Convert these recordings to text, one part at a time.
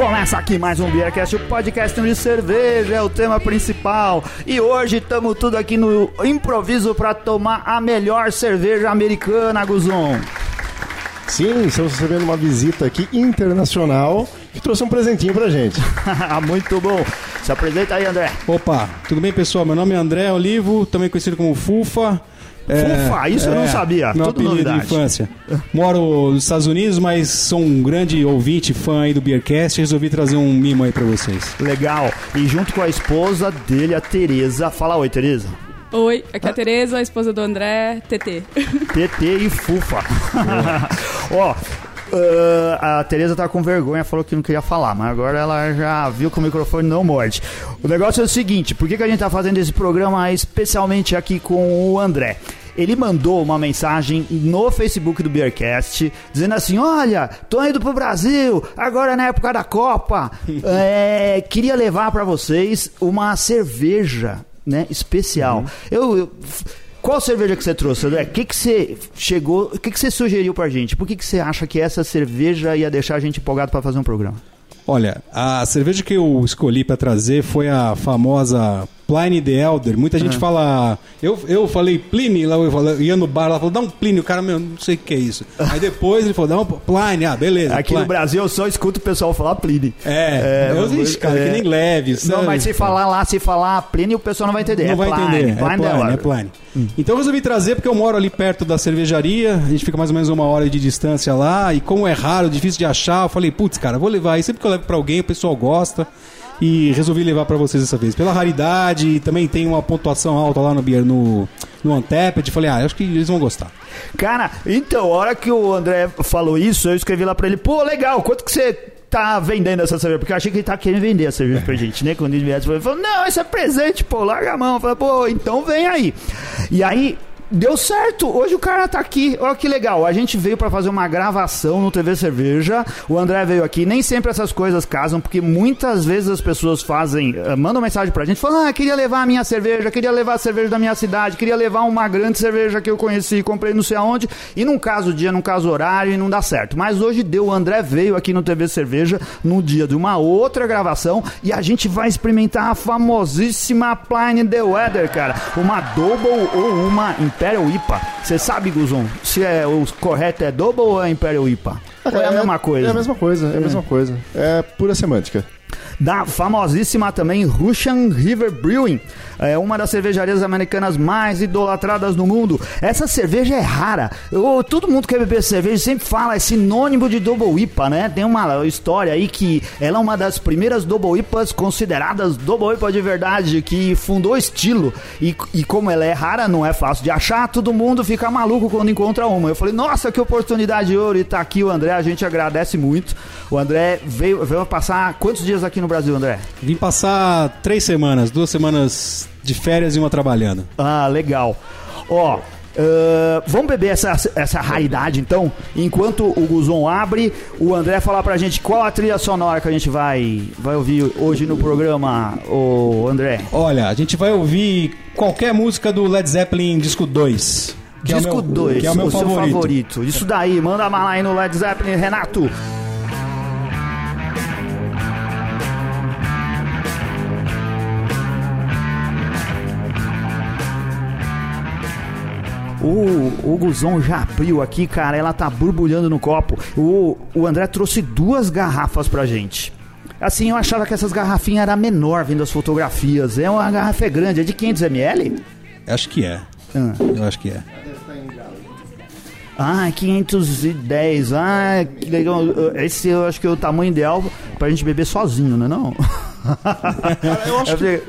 Começa aqui mais um Beercast, o podcast de cerveja é o tema principal. E hoje estamos tudo aqui no improviso para tomar a melhor cerveja americana, Guzon. Sim, estamos recebendo uma visita aqui internacional que trouxe um presentinho pra gente. Muito bom. Se apresenta aí, André. Opa, tudo bem, pessoal? Meu nome é André Olivo, também conhecido como Fufa. Fufa, isso eu não sabia. Meu Tudo apelido novidade. de infância. Moro nos Estados Unidos, mas sou um grande ouvinte, fã aí do Beercast. Resolvi trazer um mimo aí pra vocês. Legal. E junto com a esposa dele, a Tereza. Fala oi, Tereza. Oi, aqui é a Tereza, a esposa do André, TT. TT e Fufa. Ó, ah, a Tereza tá com vergonha, falou que não queria falar, mas agora ela já viu que o microfone não morde. O negócio é o seguinte, por que, que a gente tá fazendo esse programa especialmente aqui com o André? Ele mandou uma mensagem no Facebook do Beercast dizendo assim: Olha, tô indo pro Brasil, agora na época da Copa. é, queria levar pra vocês uma cerveja né, especial. Eu, eu- qual cerveja que você trouxe, André? O que, que você chegou, o que, que você sugeriu pra gente? Por que, que você acha que essa cerveja ia deixar a gente empolgado pra fazer um programa? Olha, a cerveja que eu escolhi pra trazer foi a famosa Pliny the Elder. Muita gente Ah. fala. Eu, eu falei Pliny, lá eu falei- ia no bar, ela falou, dá um Pliny. O cara, meu, não sei o que é isso. Aí depois ele falou, dá um Pliny. Ah, beleza. Aqui no Pliny. Brasil eu só escuto o pessoal falar Pliny. É, eu, ixi, cara, é. que nem leve. Não, sabe? mas se falar lá, se falar Pliny, o pessoal não vai entender. Não é vai Pliny, entender. Pliny é the Pliny, é. Pliny. Então eu resolvi trazer porque eu moro ali perto da cervejaria, a gente fica mais ou menos uma hora de distância lá, e como é raro, difícil de achar, eu falei, putz, cara, vou levar aí. Sempre que eu levo pra alguém, o pessoal gosta. E resolvi levar pra vocês dessa vez. Pela raridade, também tem uma pontuação alta lá no no, no Untapped. Falei, ah, acho que eles vão gostar. Cara, então, a hora que o André falou isso, eu escrevi lá pra ele, pô, legal, quanto que você tá vendendo essa cerveja? Porque eu achei que ele tá querendo vender a cerveja pra gente, né? Quando ele viesse, ele falou, não, isso é presente, pô, larga a mão. Eu falei, pô, então vem aí. E aí, deu certo, hoje o cara tá aqui, olha que legal, a gente veio pra fazer uma gravação no TV Cerveja, o André veio aqui, nem sempre essas coisas casam, porque muitas vezes as pessoas fazem, eh, mandam mensagem pra gente, falam, ah, queria levar a minha cerveja, queria levar a cerveja da minha cidade, queria levar uma grande cerveja que eu conheci, comprei não sei aonde, e não casa o dia, não casa o horário e não dá certo. Mas hoje deu, o André veio aqui no TV Cerveja no dia de uma outra gravação e a gente vai experimentar a famosíssima Pliny the Weather, cara. Uma Double ou uma Imperial IPA. Você sabe, Guzon, se é o correto é Double ou é Imperial IPA? Ou é a mesma coisa? É a mesma coisa, é a mesma coisa. É pura semântica. Da famosíssima também Russian River Brewing, é uma das cervejarias americanas mais idolatradas no mundo. Essa cerveja é rara. Eu- todo mundo que quer beber cerveja sempre fala, é sinônimo de Double IPA, né? Tem uma história aí que ela é uma das primeiras Double IPAs consideradas Double IPA de verdade, que fundou estilo. E, e como ela é rara, não é fácil de achar, todo mundo fica maluco quando encontra uma. Eu falei, nossa, que oportunidade de ouro! E tá aqui o André, a gente agradece muito. O André veio, veio passar quantos dias aqui no Brasil, André? Vim passar três semanas, duas semanas de férias e uma trabalhando. Ah, legal. Ó, ah, vamos beber essa, essa raridade então? Enquanto o Guzon abre, o André falar pra gente qual a trilha sonora que a gente vai, vai ouvir hoje no programa, o André. Olha, a gente vai ouvir qualquer música do Led Zeppelin Disco 2. que é o Disco meu- 2, que é o meu seu favorito. favorito. Isso daí, manda bala aí no Led Zeppelin, Renato. O, o Guzon já abriu aqui, cara. Ela tá borbulhando no copo. O, o André trouxe duas garrafas pra gente. Assim, eu achava que essas garrafinhas eram menor vendo as fotografias. É uma garrafa é grande, é de 500ml? Acho que é. Ah. Eu acho que é. Ah, 510. Ah, que legal. Esse eu acho que é o tamanho ideal pra gente beber sozinho, né não? Cara, eu acho Eu que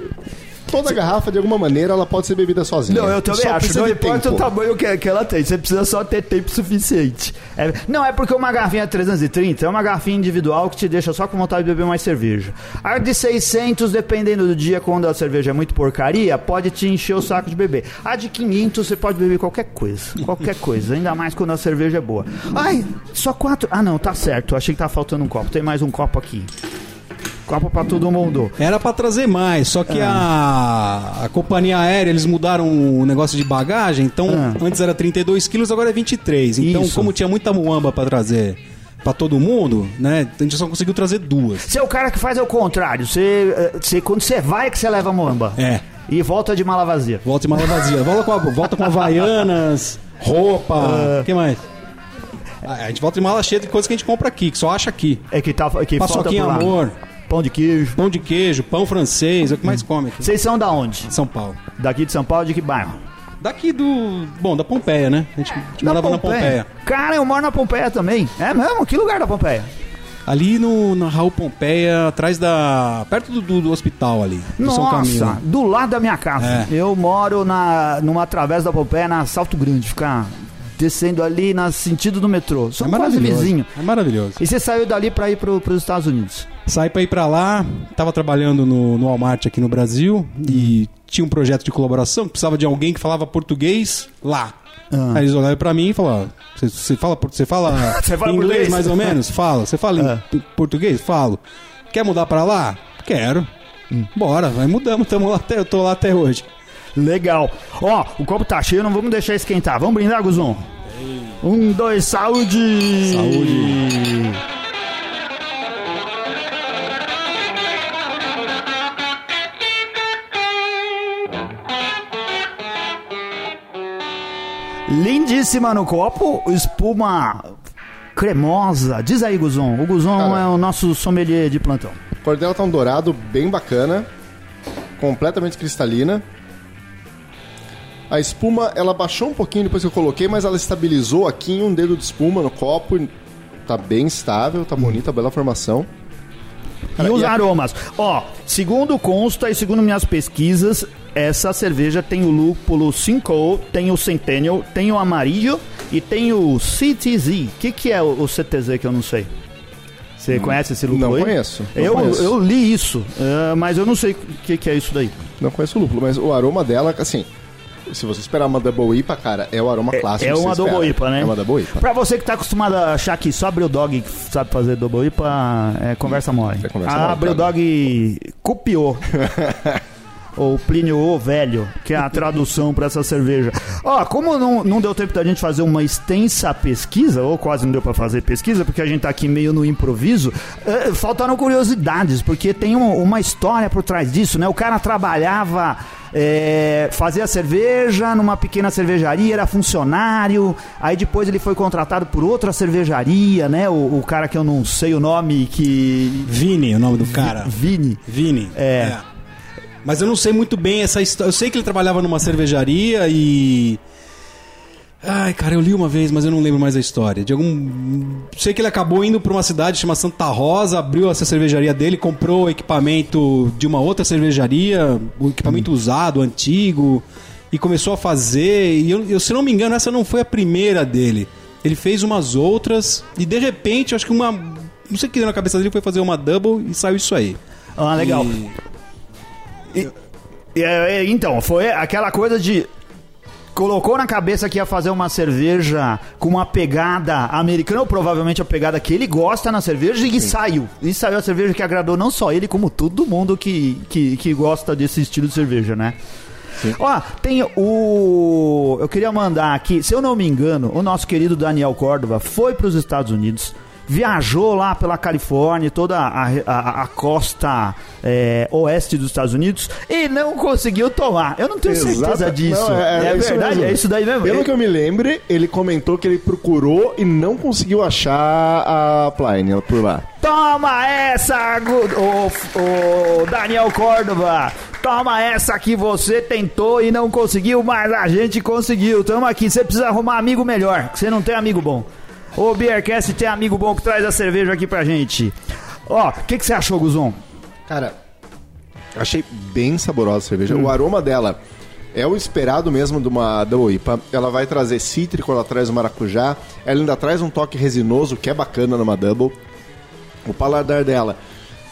toda garrafa, de alguma maneira, ela pode ser bebida sozinha. Não, eu também Só acho. Não importa tempo. o tamanho que, que ela tem. Você precisa só ter tempo suficiente. É- não, é porque uma garrafinha 330 é uma garrafinha individual que te deixa só com vontade de beber mais cerveja. A de 600, dependendo do dia, quando a cerveja é muito porcaria, pode te encher o saco de beber. A de 500, você pode beber qualquer coisa. Qualquer coisa. Ainda mais quando a cerveja é boa. Ai, só quatro. Ah, não, tá certo. Achei que tava faltando um copo. Tem mais um copo aqui. Copo pra todo mundo. Era pra trazer mais, só que a, a companhia aérea, eles mudaram o negócio de bagagem, então Ah. antes era 32 quilos, agora é 23. Então, Isso. como tinha muita muamba pra trazer pra todo mundo, né? A gente só conseguiu trazer duas. Você é o cara que faz ao contrário. Você, eh, você, quando você vai, é que você leva a muamba. É. E volta de mala vazia. Volta de mala vazia. Volta com, a, volta com Havaianas, roupa. O que mais? A gente volta de mala cheia de coisas que a gente compra aqui, que só acha aqui. É que, tá, que falta Paçoquinha por lá. Pão de queijo. pão de queijo, pão francês, é o que mais come aqui. Vocês são da onde? São Paulo. Daqui de São Paulo, de que bairro? Daqui do. Bom, da Pompeia, né? A gente, a gente morava na Pompeia. Cara, eu moro na Pompeia também. É mesmo? Que lugar da Pompeia? Ali no, na Raul Pompeia, atrás da. perto do, do- do hospital ali. do Nossa, do lado da minha casa. É. Eu moro na, numa travessa da Pompeia, na Salto Grande. Ficar descendo ali no sentido do metrô. É Somos quase vizinho. É maravilhoso. E você saiu dali pra ir pro, pros Estados Unidos. Saí pra ir pra lá, tava trabalhando no, no Walmart aqui no Brasil e tinha um projeto de colaboração precisava de alguém que falava português lá. Ah. Aí eles olharam pra mim e falaram: Você fala, fala, fala inglês português?" mais ou menos? Fala. Você fala em Ah. português? Falo. Quer mudar pra lá? Quero. Hum. Bora, vai mudamos, tamo lá até, eu tô lá até hoje. Legal. Ó, o copo tá cheio, não vamos deixar esquentar. Vamos brindar, Guzon? Um, dois, saúde! Saúde. Lindíssima no copo, espuma cremosa. Diz aí, Guzon. O Guzon Cara. é o nosso sommelier de plantão. A cor dela tá um dourado bem bacana, completamente cristalina. A espuma, ela baixou um pouquinho depois que eu coloquei, mas ela estabilizou aqui em um dedo de espuma no copo. Tá bem estável, tá bonita, bela formação. Cara, e os e a- aromas. Ó, segundo consta e segundo minhas pesquisas, essa cerveja tem o lúpulo Simcoe, tem o Centennial, tem o Amarillo e tem o CTZ. O que, que é o, CTZ que eu não sei? Você conhece esse lúpulo Não aí? conheço, não eu, conheço. eu li isso, eh, mas eu não sei o que, que é isso daí. Não conheço o lúpulo, mas o aroma dela, assim, se você esperar uma Double IPA, cara, é o aroma clássico. é você uma Double espera. IPA, né? É uma Double IPA. Pra você que tá acostumado a achar que só Abril Dog que sabe fazer Double IPA, é conversa mole. É conversa a mole, Abril cara. Dog copiou. Ou Plínio o Velho, que é a tradução pra essa cerveja. Ó, como não, não deu tempo da gente fazer uma extensa pesquisa, ou quase não deu pra fazer pesquisa, porque a gente tá aqui meio no improviso, eh, faltaram curiosidades, porque tem um- uma história por trás disso, né? O cara trabalhava, eh, fazia cerveja numa pequena cervejaria, era funcionário, aí depois ele foi contratado por outra cervejaria, né? O, o cara que eu não sei o nome, que... Vini, o nome do cara. Vini. Vini. É. Mas eu não sei muito bem essa história. Eu sei que ele trabalhava numa cervejaria e. Ai, cara, eu li uma vez, mas eu não lembro mais a história. De algum. Sei que ele acabou indo pra uma cidade chamada Santa Rosa, abriu essa cervejaria dele, comprou equipamento de uma outra cervejaria, o equipamento usado, antigo, e começou a fazer. E eu, eu, se não me engano, essa não foi a primeira dele. Ele fez umas outras e de repente, acho que uma. Não sei o que deu na cabeça dele, foi fazer uma double e saiu isso aí. Ah, legal. E- É, é, então, foi aquela coisa de. Colocou na cabeça que ia fazer uma cerveja com uma pegada americana, ou provavelmente a pegada que ele gosta na cerveja, e saiu. E saiu a cerveja que agradou não só ele, como todo mundo que, que, que gosta desse estilo de cerveja, né? Ó, tem o. Eu queria mandar aqui, se eu não me engano, o nosso querido Daniel Córdova foi para os Estados Unidos, viajou lá pela Califórnia, toda a, a- a costa é, oeste dos Estados Unidos e não conseguiu tomar. Eu não tenho certeza Exata- disso. Não, é isso verdade? mesmo. É isso daí mesmo? Pelo É- que eu me lembre, ele comentou que ele procurou e não conseguiu achar a Pliny por lá. Toma essa, ô, ô, Daniel Córdova. Toma essa que você tentou e não conseguiu, mas a gente conseguiu. Tamo aqui. Você precisa arrumar amigo melhor, que você não tem amigo bom. O Beercast tem amigo bom que traz a cerveja aqui pra gente. Ó, o que, que você achou, Guzon? Cara, achei bem saborosa a cerveja. O aroma dela é o esperado mesmo de uma Double IPA. Ela vai trazer cítrico, ela traz o maracujá. Ela ainda traz um toque resinoso, que é bacana numa Double. O paladar dela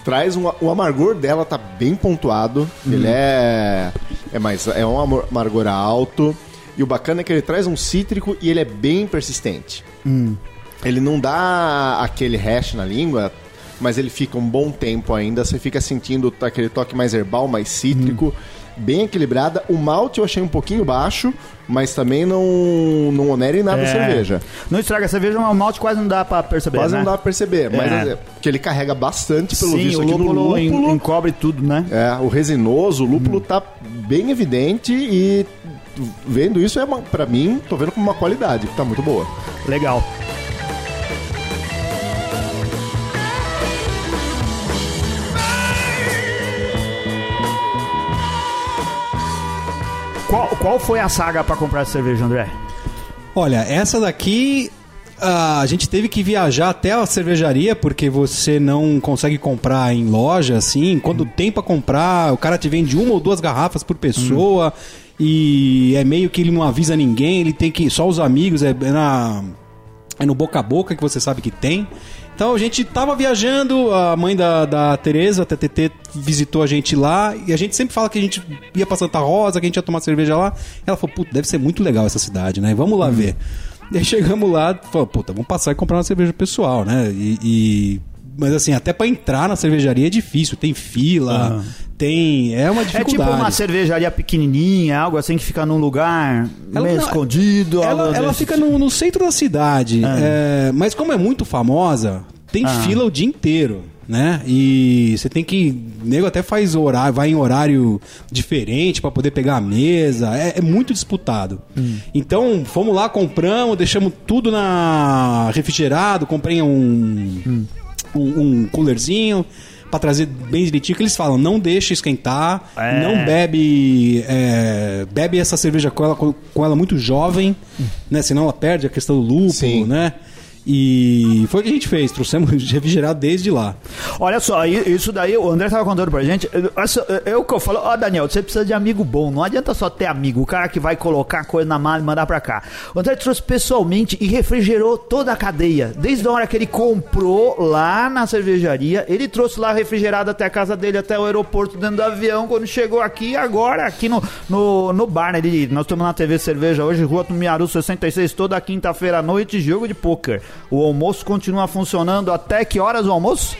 traz um, o amargor dela tá bem pontuado. Ele é é mais é um amargor alto e o bacana é que ele traz um cítrico e ele é bem persistente. Ele não dá aquele hash na língua, mas ele fica um bom tempo ainda. Você fica sentindo aquele toque mais herbal, mais cítrico. bem equilibrada. O malte eu achei um pouquinho baixo, mas também não, não onera em nada a É. cerveja. Não estraga a cerveja, mas o malte quase não dá pra perceber, Quase né? não dá pra perceber, mas É. é. que ele carrega bastante pelo Sim, visto o aqui no lúpulo, en- lúpulo. encobre tudo, né? É, o resinoso, o lúpulo tá bem evidente e vendo isso é uma, para mim, tô vendo como uma qualidade, que tá muito boa. Legal. Qual, qual foi a saga pra comprar essa cerveja, André? Olha, essa daqui a gente teve que viajar até a cervejaria porque você não consegue comprar em loja assim. Quando tem pra comprar, o cara te vende uma ou duas garrafas por pessoa e é meio que ele não avisa ninguém. Ele tem que só os amigos é, é na é no boca a boca que você sabe que tem. Então a gente tava viajando, a mãe da, da Tereza, a TTT, visitou a gente lá, e a gente sempre fala que a gente ia pra Santa Rosa, que a gente ia tomar cerveja lá. Ela falou, puta, deve ser muito legal essa cidade, né? Vamos lá ver. E aí chegamos lá, falou, puta, vamos passar e comprar uma cerveja pessoal, né? E. e- Mas assim, até pra entrar na cervejaria é difícil, tem fila, tem. É uma É tipo dificuldade. uma cervejaria pequenininha, algo assim que fica num lugar Ela meio não- escondido. Ela, ela fica tipo. no, no centro da cidade. é, mas como é muito famosa, tem Ah. fila o dia inteiro. Né? E você tem que. O nego até faz horário, vai em horário diferente pra poder pegar a mesa. É, é muito disputado. Hum. Então, fomos lá, compramos, deixamos tudo na refrigerado, comprei um, Hum. Um, um coolerzinho pra trazer bem direitinho. Que eles falam, não deixa esquentar, É. não bebe é, bebe essa cerveja com ela, com, com ela muito jovem, né? Senão ela perde a questão do lúpulo, Sim. né? E foi o que a gente fez, trouxemos refrigerado desde lá. Olha só, isso daí o André tava contando pra gente. eu- que eu falo, ó, Daniel, você precisa de amigo bom. Não adianta só ter amigo, o cara que vai colocar coisa na mala e mandar pra cá. O André trouxe pessoalmente e refrigerou toda a cadeia. Desde a hora que ele comprou lá na cervejaria, ele trouxe lá refrigerado até a casa dele, até o aeroporto, dentro do avião. Quando chegou aqui, agora, aqui no, no, no bar, né? Ele, nós estamos na TV Cerveja hoje, Rua Tumiaru 66, toda quinta-feira à noite, jogo de pôquer. O almoço continua funcionando até que horas o almoço?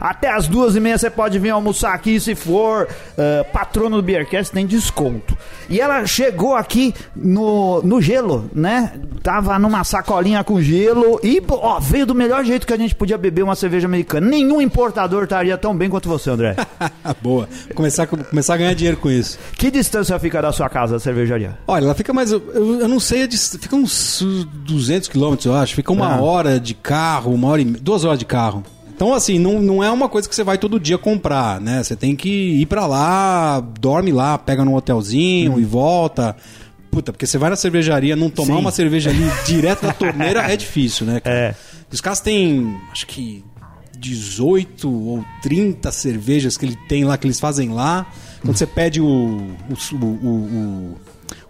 Até as duas e meia você pode vir almoçar aqui se for eh, patrono do Beercast, tem desconto. E ela chegou aqui no, no gelo, né? Tava numa sacolinha com gelo e ó, veio do melhor jeito que a gente podia beber uma cerveja americana. Nenhum importador estaria tão bem quanto você, André. Boa. Começar, a- começar a ganhar dinheiro com isso. que distância fica da sua casa a cervejaria? Olha, ela fica mais. Eu, eu não sei, fica uns 200 quilômetros, eu acho. Fica uma Ah. hora de carro, uma hora e duas horas de carro. Então, assim, não, não é uma coisa que você vai todo dia comprar, né? Você tem que ir pra lá, dorme lá, pega num hotelzinho e volta. Puta, porque você vai na cervejaria, não tomar Sim. uma cerveja ali direto da torneira é difícil, né? cara? É. Os caras têm, acho que 18 ou 30 cervejas que ele tem lá, que eles fazem lá. Quando você pede o, o, o, o,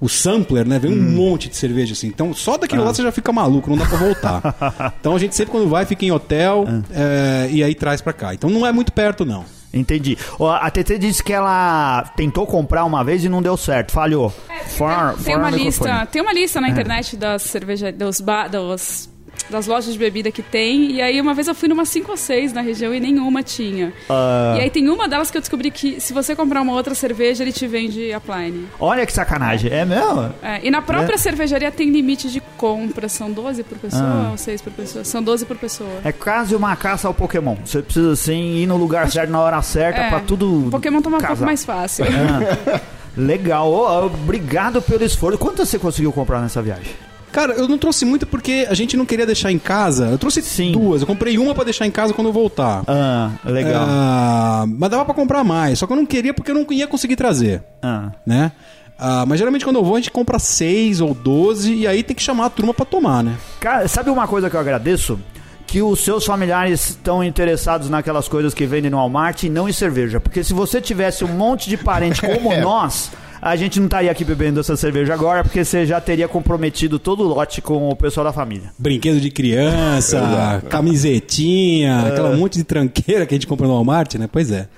o sampler, né? Vem um monte de cerveja assim. Então só daquilo lá você já fica maluco, não dá pra voltar. então a gente sempre quando vai fica em hotel é, e aí traz pra cá. Então não é muito perto, não. Entendi. A TT disse que ela tentou comprar uma vez e não deu certo, falhou. Fora- tem fora uma o microfone. lista, tem uma lista na internet das cerveja, dos ba, dos, das lojas de bebida que tem. E aí uma vez eu fui numa 5 ou 6 na região e nenhuma tinha. Ah. E aí tem uma delas que eu descobri que se você comprar uma outra cerveja, ele te vende a Pliny. Olha que sacanagem, é mesmo? É, e na própria É? cervejaria tem limite de compra. São 12 por pessoa Ah. ou 6 por pessoa? São 12 por pessoa. É quase uma caça ao Pokémon. Você precisa assim ir no lugar certo na hora certa É, pra tudo. O Pokémon toma um pouco casar. mais fácil. Ah, legal, Ô, obrigado pelo esforço. Quanto você conseguiu comprar nessa viagem? Cara, eu não trouxe muito porque a gente não queria deixar em casa. Eu trouxe Sim. duas. Eu comprei uma pra deixar em casa quando eu voltar. Ah, legal. Ah, mas dava pra comprar mais, só que eu não queria porque eu não ia conseguir trazer, Ah. né? Ah, mas geralmente quando eu vou a gente compra seis ou doze e aí tem que chamar a turma pra tomar, né? Cara, sabe uma coisa que eu agradeço? Que os seus familiares estão interessados naquelas coisas que vendem no Walmart e não em cerveja. Porque se você tivesse um monte de parente como nós, a gente não estaria aqui bebendo essa cerveja agora, porque você já teria comprometido todo o lote com o pessoal da família. Brinquedo de criança, camisetinha, aquela monte de tranqueira que a gente compra no Walmart, né? Pois é.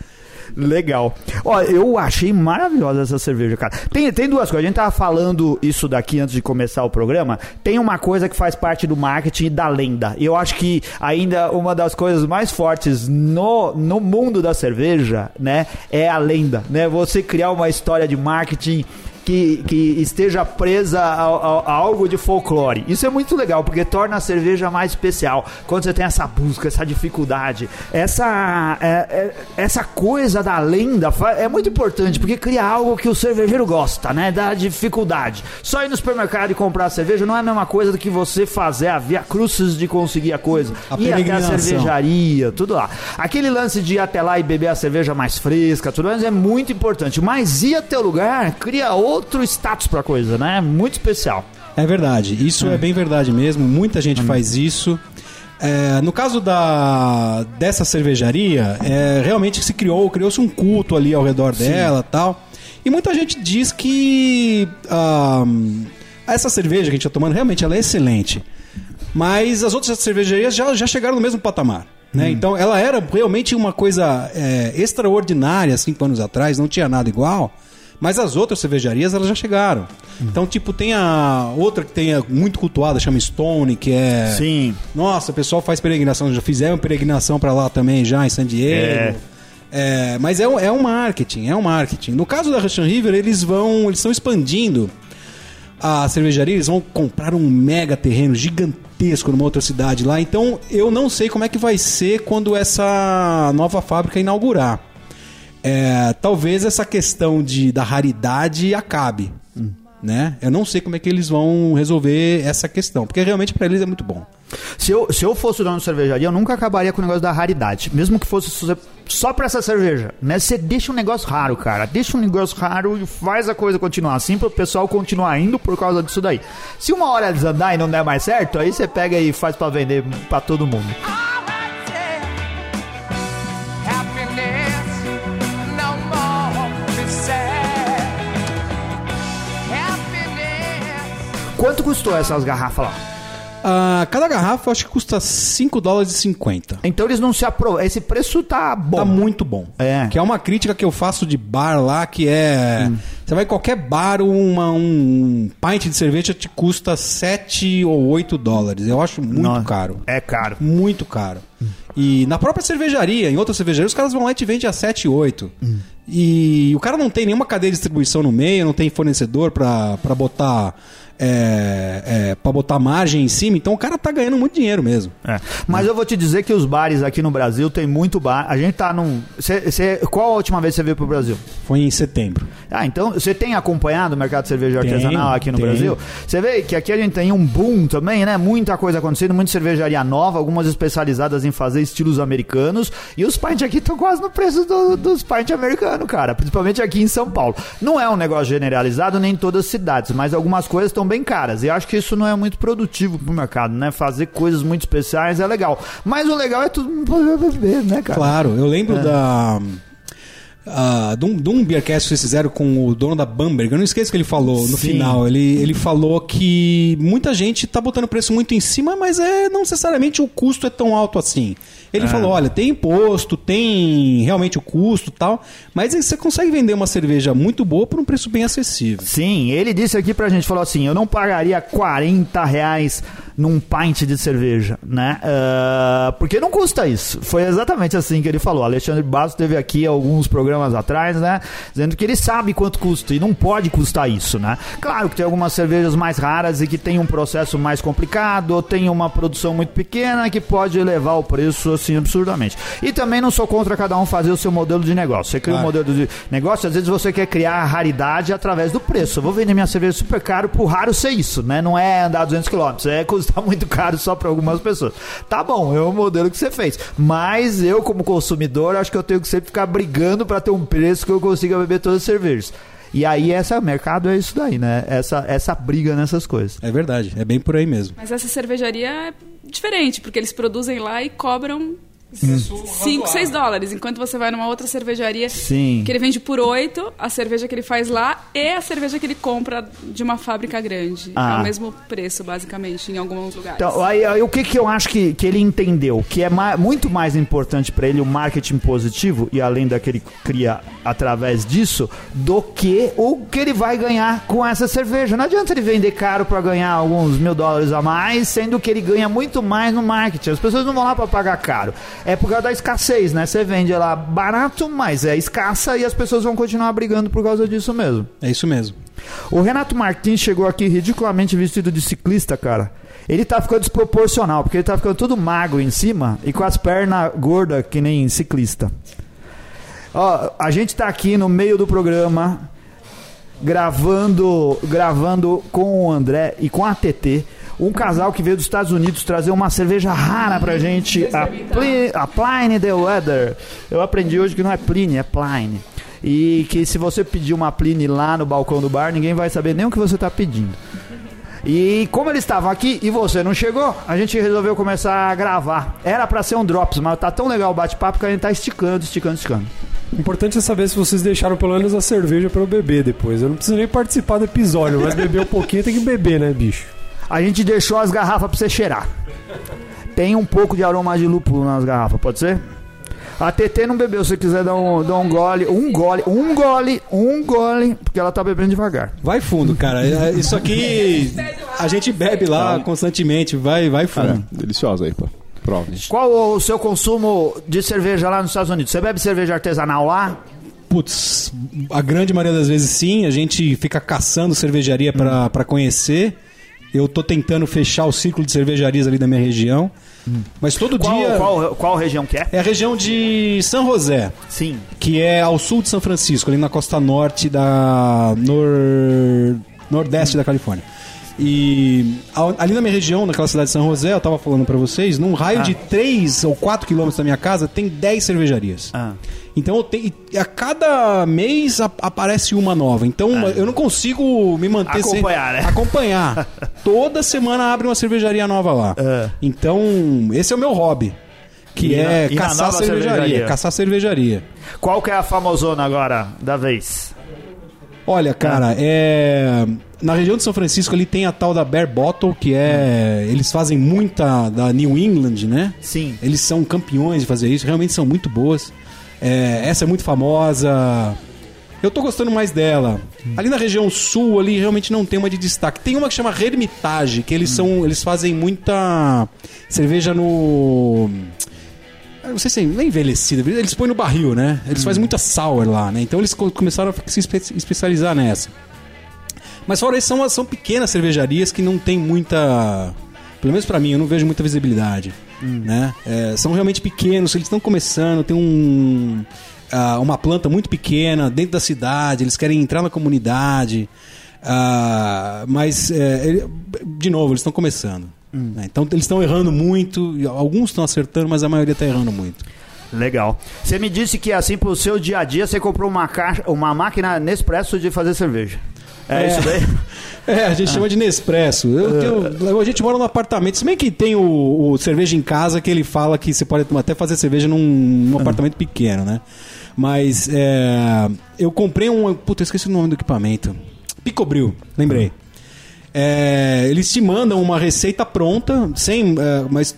Legal. Ó, eu achei maravilhosa essa cerveja, cara. Tem, tem duas coisas. A gente tava falando isso daqui antes de começar o programa. Tem uma coisa que faz parte do marketing e da lenda. E eu acho que ainda uma das coisas mais fortes no, no mundo da cerveja, né, é a lenda, né? Você criar uma história de marketing que, que esteja presa a, a- a algo de folclore. Isso é muito legal, porque torna a cerveja mais especial. Quando você tem essa busca, essa dificuldade, essa, é- é- essa coisa da lenda é muito importante, porque cria algo que o cervejeiro gosta, né? Da dificuldade. Só ir no supermercado e comprar cerveja não é a mesma coisa do que você fazer a via crucis de conseguir a coisa. A ir até a cervejaria, tudo lá. Aquele lance de ir até lá e beber a cerveja mais fresca, tudo mais, é muito importante. Mas ir até o lugar cria outro status pra coisa, né? Muito especial. É verdade, isso é bem verdade mesmo. Muita gente faz isso. É, no caso da dessa cervejaria, é, realmente se criou, criou-se um culto ali ao redor dela, tal. E muita gente diz que essa cerveja que a gente está tomando realmente ela é excelente. Mas as outras cervejarias já, já chegaram no mesmo patamar. Né? Então ela era realmente uma coisa é, extraordinária cinco anos atrás, não tinha nada igual. Mas as outras cervejarias elas já chegaram. Então, tipo, tem a outra que tem a muito cultuada, chama Stone, que é. Sim. Nossa, o pessoal faz peregrinação, já fizeram peregrinação pra lá também, já em San Diego. É, mas é, um- é um marketing, é um marketing. No caso da Russian River, eles vão, eles estão expandindo a cervejaria, eles vão comprar um mega terreno gigantesco numa outra cidade lá. Então, eu não sei como é que vai ser quando essa nova fábrica inaugurar. É, talvez essa questão de, da raridade acabe. Né? Eu não sei como é que eles vão resolver essa questão, porque realmente pra eles é muito bom. Se eu, se eu fosse o dono de cervejaria, eu nunca acabaria com o negócio da raridade. Mesmo que fosse só- pra essa cerveja. Né? Você deixa um negócio raro, cara. Deixa um negócio raro e faz a coisa continuar assim pro pessoal continuar indo por causa disso daí. Se uma hora desandar e não der mais certo, aí você pega e faz pra vender pra todo mundo. Happiness, Quanto custou essas garrafas lá? Ah, cada garrafa eu acho que custa 5 dólares e 50. Então eles não se aprovam. Esse preço tá bom. Tá muito bom. É. Que é uma crítica que eu faço de bar lá, que é. Você vai em qualquer bar, uma, um pint de cerveja te custa 7 ou 8 dólares. Eu acho muito Nossa, caro. É caro. Muito caro. E na própria cervejaria, em outras cervejarias, os caras vão lá e te vendem a 7 e 8. E o cara não tem nenhuma cadeia de distribuição no meio, não tem fornecedor pra botar. É, é, pra botar margem em cima, então o cara tá ganhando muito dinheiro mesmo. É. Mas eu vou te dizer que os bares aqui no Brasil tem muito bar. A gente tá num. Cê, cê- qual a última vez que você veio pro Brasil? Foi em setembro. Ah, então você tem acompanhado o mercado de cerveja Tenho, artesanal aqui no tenho. Brasil? Você vê que aqui a gente tem um boom também, né? Muita coisa acontecendo, muita cervejaria nova, algumas especializadas em fazer estilos americanos. E os pints aqui estão quase no preço do- dos pints americanos, cara. Principalmente aqui em São Paulo. Não é um negócio generalizado nem em todas as cidades, mas algumas coisas estão bem caras. E eu acho que isso não é muito produtivo pro mercado, né? Fazer coisas muito especiais é legal. Mas o legal é tudo né, cara? Claro, eu lembro da. ah, de, um, de um beercast que vocês fizeram com o dono da Bamberg, eu não esqueço que ele falou no Sim. final. Ele, ele falou que muita gente tá botando preço muito em cima, mas é não necessariamente o custo é tão alto assim. Ele falou: olha, tem imposto, tem realmente o custo e tal, mas você consegue vender uma cerveja muito boa por um preço bem acessível. Sim, ele disse aqui pra gente, falou assim, eu não pagaria 40 reais num pint de cerveja, né? Ah, porque não custa isso. Foi exatamente assim que ele falou. Alexandre Bastos teve aqui alguns programas atrás, né? Dizendo que ele sabe quanto custa e não pode custar isso, né? Claro que tem algumas cervejas mais raras e que tem um processo mais complicado ou tem uma produção muito pequena que pode elevar o preço assim absurdamente. E também não sou contra cada um fazer o seu modelo de negócio. Você cria um Claro. modelo de negócio, às vezes você quer criar a raridade através do preço. Eu vou vender minha cerveja super caro pro raro ser isso, né? Não é andar 200 km, é custar muito caro só para algumas pessoas. Tá bom, é o modelo que você fez. Mas eu, como consumidor, acho que eu tenho que sempre ficar brigando para ter um preço que eu consiga beber todas as cervejas. E aí, esse mercado é isso daí, né? Essa, essa briga nessas coisas. É verdade, é bem por aí mesmo. Mas essa cervejaria é diferente, porque eles produzem lá e cobram 5, 6 dólares. Enquanto você vai numa outra cervejaria Sim. que ele vende por 8, a cerveja que ele faz lá e a cerveja que ele compra de uma fábrica grande. Ah. É o mesmo preço, basicamente, em alguns lugares. Então, aí, aí o que, que eu acho que, que ele entendeu? Que é ma- muito mais importante para ele o marketing positivo, e além da que ele cria através disso, do que o que ele vai ganhar com essa cerveja. Não adianta ele vender caro para ganhar alguns mil dólares a mais, sendo que ele ganha muito mais no marketing. As pessoas não vão lá para pagar caro. É por causa da escassez, né? Você vende lá barato, mas é escassa e as pessoas vão continuar brigando por causa disso mesmo. É isso mesmo. O Renato Martins chegou aqui ridiculamente vestido de ciclista, cara. Ele tá ficando desproporcional, porque ele tá ficando todo magro em cima e com as pernas gordas que nem ciclista. Ó, a gente tá aqui no meio do programa gravando gravando com o André e com a TT, um casal que veio dos Estados Unidos trazer uma cerveja rara pra gente, a, Pli, a Pliny the Weather. Eu aprendi hoje que não é Pliny, é Pliny. E que se você pedir uma Pliny lá no balcão do bar, ninguém vai saber nem o que você tá pedindo. E como eles estavam aqui e você não chegou, a gente resolveu começar a gravar. Era pra ser um drops, mas tá tão legal o bate-papo que a gente tá esticando, esticando, esticando. Importante é saber se vocês deixaram pelo menos a cerveja pra eu beber depois. Eu não preciso nem participar do episódio, mas beber um pouquinho tem que beber, né, bicho? A gente deixou as garrafas pra você cheirar. Tem um pouco de aroma de lúpulo nas garrafas, pode ser? A TT não bebeu, se você quiser dar um, dar um gole, um gole, um gole, um gole, porque ela tá bebendo devagar. Vai fundo, cara. É- Isso aqui a gente bebe lá constantemente. Vai, vai fundo. Deliciosa aí, pô. Prova. Qual o seu consumo de cerveja lá nos Estados Unidos? Você bebe cerveja artesanal lá? Putz, a grande maioria das vezes sim. A gente fica caçando cervejaria pra conhecer. Eu tô tentando fechar o círculo de cervejarias ali da minha região. Mas todo Qual, dia. qual, qual região que é? É a região de San José, Sim. que é ao sul de São Francisco, ali na costa norte da. Nor... nordeste da Califórnia. E ali na minha região, naquela cidade de São José, eu tava falando pra vocês, num raio de 3 ou 4 quilômetros da minha casa, tem 10 cervejarias. Ah. Então a cada mês a- aparece uma nova. Então eu não consigo me manter sem- Acompanhar, né? acompanhar. Toda semana abre uma cervejaria nova lá. É. Então, esse é o meu hobby. Que E é na caçar cervejaria, cervejaria? Caçar cervejaria. Qual que é a famosona agora da vez? Olha, cara, é. Na região de São Francisco ali tem a tal da Bear Bottle, que é. Eles fazem muita da New England, né? Sim. Eles são campeões de fazer isso, realmente são muito boas. É, essa é muito famosa. Eu tô gostando mais dela. Ali na região sul, ali realmente não tem uma de destaque. Tem uma que chama Hermitage, que eles são. Eles fazem muita cerveja no. Não sei se é nem envelhecida, eles põem no barril, né? Eles fazem muita sour lá, né? Então eles co- começaram a se espe- especializar nessa. Mas fora isso, são, são pequenas cervejarias que não tem muita. Pelo menos pra mim, eu não vejo muita visibilidade. Né? É, são realmente pequenos, eles estão começando, tem um. ah, uma planta muito pequena dentro da cidade, eles querem entrar na comunidade. ah, mas, é, ele- de novo, eles estão começando. Né? Então eles estão errando muito, alguns estão acertando, mas a maioria está errando muito. Legal. Você me disse que assim pro seu dia a dia você comprou uma caixa, uma máquina Nespresso de fazer cerveja. É, É. isso daí? É, a gente chama de Nespresso. Eu tenho- a gente mora num apartamento, se bem que tem o, o cerveja em casa que ele fala que você pode até fazer cerveja num, num apartamento pequeno, né? Mas é, eu comprei um. Puta, eu esqueci o nome do equipamento. Picobril, lembrei. É, eles te mandam uma receita pronta, sem. é, mas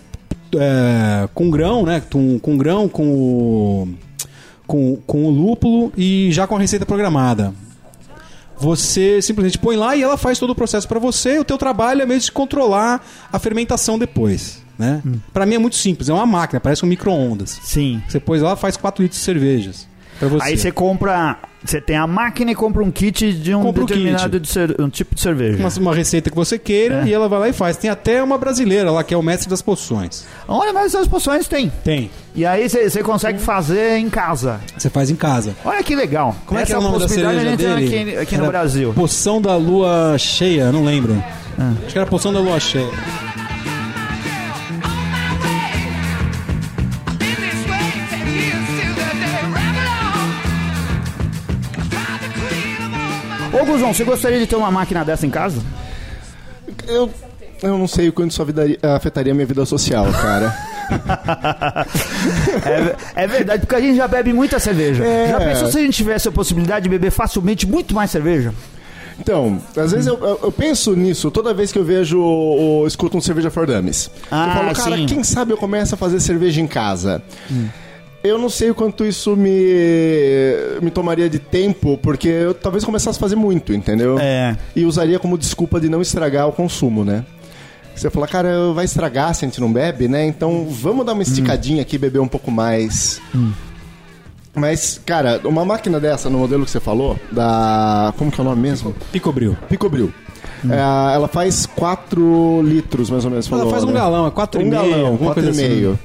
é, com grão, né? Com, com grão, com o, com, com o lúpulo e já com a receita programada. Você simplesmente põe lá e ela faz todo o processo para você. O teu trabalho é mesmo de controlar a fermentação depois, né? Para mim é muito simples. É uma máquina, parece um micro-ondas. Sim. Você pôs lá, faz 4 litros de cervejas. Aí você compra. Você tem a máquina e compra um kit de um Compra um determinado kit. de cer- um tipo de cerveja. uma, uma receita que você queira É. e ela vai lá e faz. Tem até uma brasileira lá que é o mestre das poções. Olha, mas essas poções tem. Tem. E aí você consegue fazer em casa. Você faz em casa. Olha que legal. Como é que é Essa o nome da possibilidade cerveja a gente tem dele? aqui, aqui no Brasil. Poção da lua cheia, não lembro. Ah. Acho que era poção da lua cheia. Ô, Guzão, você gostaria de ter uma máquina dessa em casa? Eu, eu não sei o quanto isso afetaria a minha vida social, cara. é, é verdade, porque a gente já bebe muita cerveja. É. Já pensou se a gente tivesse a possibilidade de beber facilmente muito mais cerveja? Então, às vezes eu, eu- penso nisso toda vez que eu vejo ou escuto um cerveja for dummies. Ah, eu falo, cara, sim. quem sabe eu começo a fazer cerveja em casa. Eu não sei o quanto isso me, me tomaria de tempo, porque eu talvez começasse a fazer muito, entendeu? É. E usaria como desculpa de não estragar o consumo, né? Você fala, cara, vai estragar se a gente não bebe, né? Então vamos dar uma esticadinha aqui e beber um pouco mais. Mas, cara, uma máquina dessa, no modelo que você falou, da. Como que é o nome mesmo? Picobril. Picobril. É, ela faz 4 litros, mais ou menos. Ela falou, faz um né? galão, é 4,5. Um galão, alguma coisa 4,5.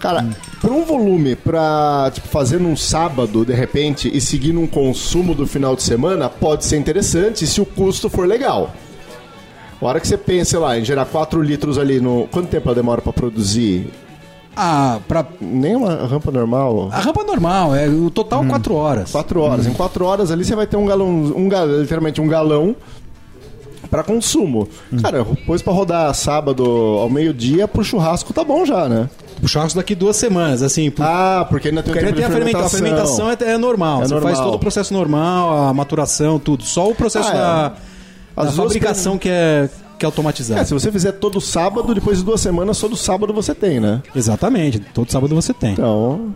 Cara, pra um volume, pra tipo, fazer num sábado, de repente, e seguir num consumo do final de semana, pode ser interessante se o custo for legal. A hora que você pensa, sei lá, em gerar 4 litros ali no. Quanto tempo ela demora pra produzir? Ah, pra... Nem uma rampa normal. A rampa normal, é o total 4 horas. 4 horas. Em 4 horas ali você vai ter um galão, um, ga- literalmente um galão pra consumo. Cara, depois pra rodar sábado ao meio-dia pro churrasco tá bom já, né? O churrasco daqui duas semanas, assim. por- Ah, porque ainda tem o Porque ainda tempo tem de a fermentação. A fermentação é, é normal. É Você normal. faz todo o processo normal, a maturação, tudo. Só o processo Ah, é. da, As da fabricação que é, que é automatizado. É, se você fizer todo sábado, depois de duas semanas, todo sábado você tem, né? Exatamente. Todo sábado você tem. Então,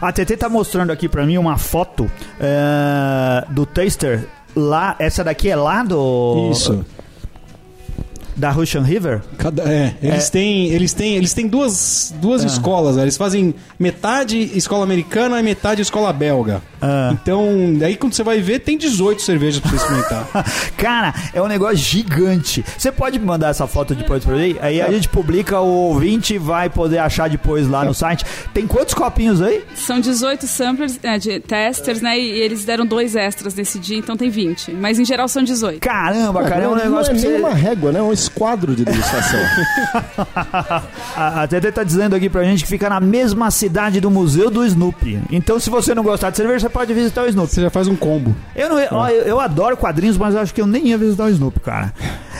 A TT tá mostrando aqui pra mim uma foto é, do taster lá. Essa daqui é lá do. Isso. Da Russian River? Cada- é, eles, É. Têm, eles têm eles têm duas, duas Ah. escolas. né? Eles fazem metade escola americana e metade escola belga. Ah. Então, daí quando você vai ver, tem 18 cervejas pra você experimentar. Cara, é um negócio gigante. Você pode me mandar essa foto depois pra mim? Aí a gente publica, o ouvinte vai poder achar depois lá no site. Tem quantos copinhos aí? São 18 samplers, é, de testers, né? E eles deram dois extras nesse dia, então tem 20. Mas em geral são 18. Caramba, cara, é um negócio não é que nem você... uma régua, né? É um esquadro de degustação. A, a TT tá dizendo aqui pra gente que fica na mesma cidade do Museu do Snoopy. Então, se você não gostar de cerveja, você pode visitar o Snoopy. você já faz um combo. Eu, não, ó, eu, eu adoro quadrinhos, mas eu acho que eu nem ia visitar o Snoopy, cara.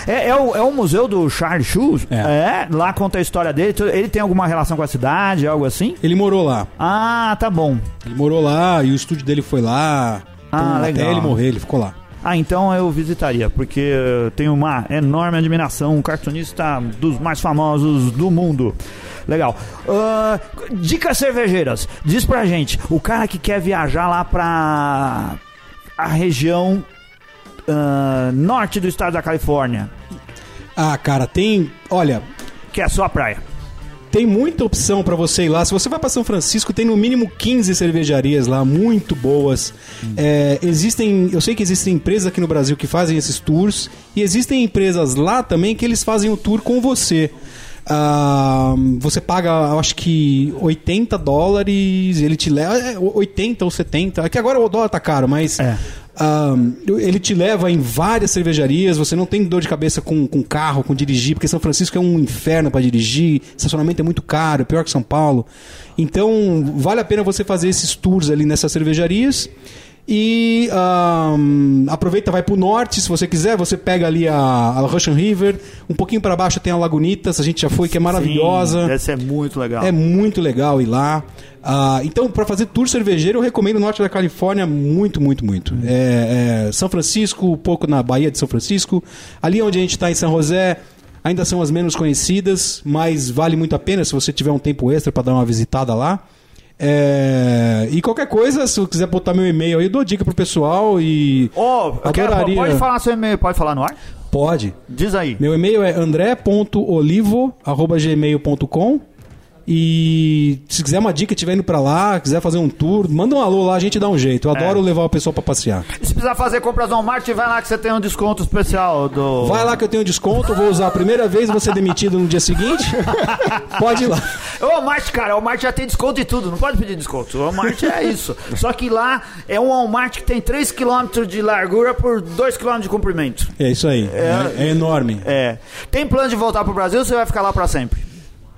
É, é o, é o museu do Charles Schulz? É. Lá conta a história dele. Ele tem alguma relação com a cidade, algo assim? Ele morou lá. Ah, tá bom. Ele morou lá e o estúdio dele foi lá. Ah, Então, legal. Até ele morrer, ele ficou lá. Ah, então eu visitaria, porque eu tenho uma enorme admiração, um cartunista dos mais famosos do mundo. Legal. Ah, dicas cervejeiras. Diz pra gente, o cara que quer viajar lá pra a região ah, norte do estado da Califórnia, Ah, cara, tem. Olha, que é a sua praia. Tem muita opção pra você ir lá. Se você vai pra São Francisco, tem no mínimo 15 cervejarias lá, muito boas. É, existem, eu sei que existem empresas aqui no Brasil que fazem esses tours e existem empresas lá também que eles fazem o tour com você. Ah, você paga, acho que 80 dólares, ele te leva é, 80 ou 70. É que agora o dólar tá caro, mas É. ele te leva em várias cervejarias, você não tem dor de cabeça com, com carro, com dirigir, porque São Francisco é um inferno para dirigir, estacionamento é muito caro, pior que São Paulo. Então, vale a pena você fazer esses tours ali nessas cervejarias. E ah, aproveita, vai pro norte, se você quiser, você pega ali a, a Russian River, um pouquinho para baixo tem a Lagunitas, a gente já foi, que é maravilhosa. Sim, essa é muito legal. É muito legal ir lá. Ah, então, para fazer tour cervejeiro, eu recomendo o norte da Califórnia muito, muito, muito. É, é São Francisco, um pouco na Bahia de São Francisco. Ali onde a gente está em São José, ainda são as menos conhecidas, mas vale muito a pena se você tiver um tempo extra para dar uma visitada lá. É, e qualquer coisa, se eu quiser botar meu e-mail aí, eu dou dica pro pessoal e. Quero- Adoraria. pode falar seu e-mail, pode falar no ar? Pode. Diz aí. Meu e-mail é andré.olivo.gmail.com e se quiser uma dica, estiver indo pra lá, quiser fazer um tour, manda um alô lá, a gente dá um jeito. Eu adoro levar o pessoal pra passear. E se precisar fazer compras no Walmart, vai lá que você tem um desconto especial do... Vai lá que eu tenho desconto, vou usar a primeira vez e vou ser demitido no dia seguinte. Pode ir lá. O Walmart, cara, o Walmart já tem desconto e tudo, não pode pedir desconto. O Walmart é isso. Só que lá é um Walmart que tem 3 km de largura por 2 km de comprimento. É isso aí. É, é enorme. É. Tem plano de voltar pro Brasil ou você vai ficar lá pra sempre?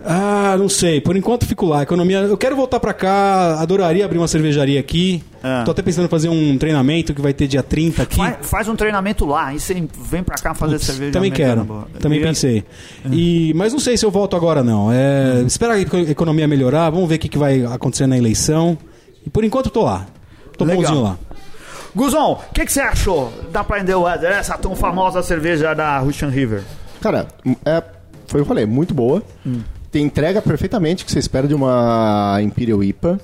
Ah, não sei. Por enquanto fico lá. Economia. Eu quero voltar pra cá. Adoraria abrir uma cervejaria aqui. É. Tô até pensando em fazer um treinamento que vai ter dia 30 aqui. Faz, faz um treinamento lá, aí você vem pra cá fazer Putz, cerveja. também americana quero. boa. Também E- é- pensei. E, mas não sei se eu volto agora, não. É, Esperar a eco- economia melhorar. Vamos ver o que, que vai acontecer na eleição. E por enquanto tô lá. Tô Legal. bonzinho lá. Guzon, o que, que você achou da Prender Weather, essa tão famosa cerveja da Russian River? Cara, é, foi o que eu falei, muito boa. Tem entrega perfeitamente o que você espera de uma Imperial IPA.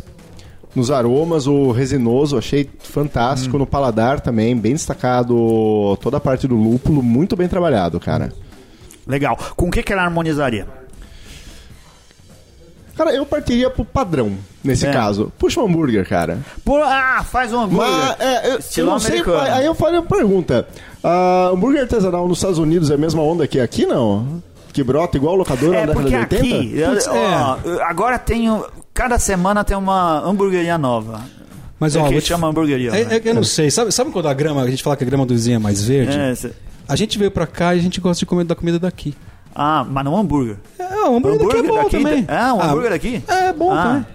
Nos aromas, o resinoso, achei fantástico. No paladar também, bem destacado toda a parte do lúpulo, muito bem trabalhado, cara. Legal. Com o que, que ela harmonizaria? Cara, eu partiria pro padrão, nesse É. caso. Puxa um hambúrguer, cara. Por, ah, faz um hambúrguer. Mas, é, eu, não sei, americano. aí eu falei uma pergunta. Ah, hambúrguer artesanal nos Estados Unidos é a mesma onda que aqui, não? Que brota igual locadora É, na década de 80? aqui, Putz, ó, agora tem. um- Cada semana tem uma hamburgueria nova. Mas, é ó, que chama hamburgueria. É, né? é eu não sei. Sabe, sabe quando a grama, a gente fala que a grama do vizinho é mais verde? É, cê- A gente veio pra cá e a gente gosta de comer da comida daqui. Ah, mas não hambúrguer. É, o hambúrguer, daqui é bom daqui- também. É, um Ah, hambúrguer daqui? É bom Ah. também.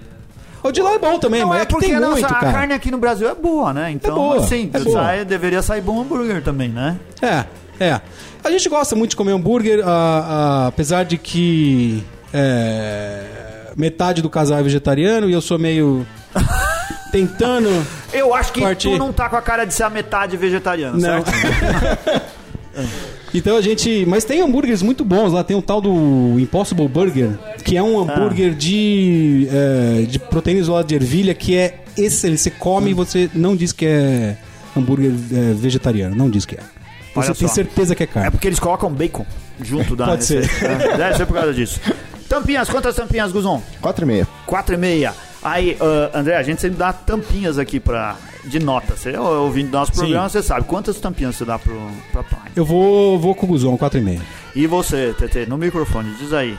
O de lá é bom também, Não, mas é é que porque tem muito, a cara. carne aqui no Brasil é boa, né? Então, boa, assim, é boa. sai- deveria sair bom hambúrguer também, né? É, é. A gente gosta muito de comer hambúrguer, ah, ah, apesar de que é, metade do casal é vegetariano e eu sou meio tentando. Eu acho que Parti. tu não tá com a cara de ser a metade vegetariano, Não. certo? Então a gente. Mas tem hambúrgueres muito bons. Lá tem o tal do Impossible Burger, que é um hambúrguer de, é, de proteína isolada de ervilha, que é excelente. Você come e você não diz que é hambúrguer é, vegetariano. Não diz que é. Você tem só. certeza que é carne. É porque eles colocam bacon junto da Pode ser. receita. É, Deve ser por causa disso. Tampinhas, quantas tampinhas, Guzon? 4 e meia. Quatro e meia. Aí, ah, André, a gente sempre dá tampinhas aqui pra, de nota. Você ouvindo nosso Sim. programa, você sabe. Quantas tampinhas você dá pro, pra Pine? Eu vou, vou com o Guzon, 4,5. E você, TT, no microfone, diz aí.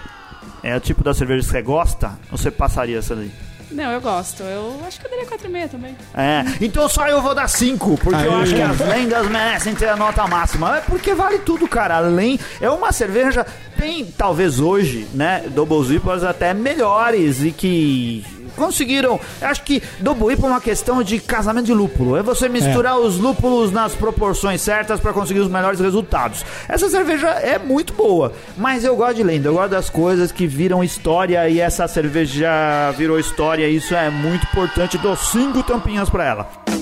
É o tipo da cerveja que você gosta? Ou você passaria essa daí? Não, eu gosto. Eu acho que eu daria 4,5 também. É, então só eu vou dar 5, porque eu Aê. acho que as lendas merecem ter a nota máxima. É porque vale tudo, cara. Além, é uma cerveja, tem talvez hoje, né, Double Zippers até melhores e que conseguiram. Acho que Double IPA é uma questão de casamento de lúpulo. É você misturar os lúpulos nas proporções certas para conseguir os melhores resultados. Essa cerveja é muito boa, mas eu gosto de lenda, eu gosto das coisas que viram história e essa cerveja virou história. e Isso é muito importante. Dou cinco tampinhas para ela.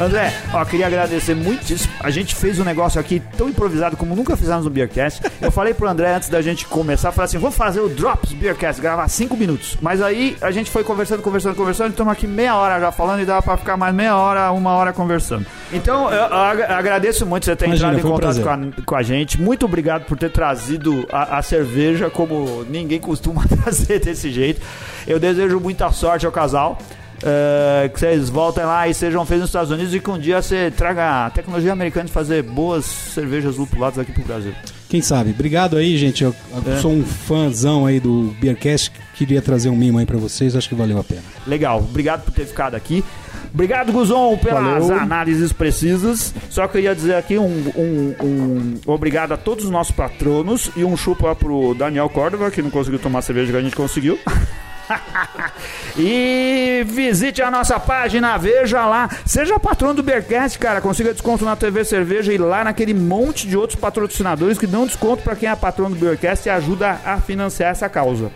André, ó, queria agradecer muitíssimo. A gente fez um negócio aqui tão improvisado como nunca fizemos no Beercast. Eu falei pro André antes da gente começar, falei assim, vamos fazer o Drops Beercast, gravar cinco minutos. Mas aí a gente foi conversando, conversando, conversando, estamos aqui meia hora já falando e dá pra ficar mais meia hora, uma hora conversando. Então, eu, eu ag- agradeço muito você ter Imagina, entrado em um contato prazer. com a, com a gente. Muito obrigado por ter trazido a, a cerveja como ninguém costuma trazer desse jeito. Eu desejo muita sorte ao casal. É, que vocês voltem lá e sejam felizes nos Estados Unidos e que um dia você traga a tecnologia americana de fazer boas cervejas lupuladas aqui pro Brasil. Quem sabe? Obrigado aí, gente. Eu, eu É. sou um fãzão aí do Beercast. Queria trazer um mimo aí pra vocês. Acho que valeu a pena. Legal, obrigado por ter ficado aqui. Obrigado, Guzon, pelas Valeu. análises precisas. Só queria dizer aqui um, um- um obrigado a todos os nossos patronos e um chupa pro Daniel Córdova, que não conseguiu tomar a cerveja que a gente conseguiu. e visite a nossa página, veja lá. Seja patrono do Beercast, cara. Consiga desconto na TV Cerveja e lá naquele monte de outros patrocinadores que dão desconto para quem é patrono do Beercast e ajuda a financiar essa causa.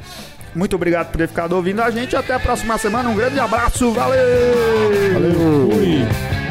Muito obrigado por ter ficado ouvindo a gente. Até a próxima semana. Um grande abraço. Valeu! Fui.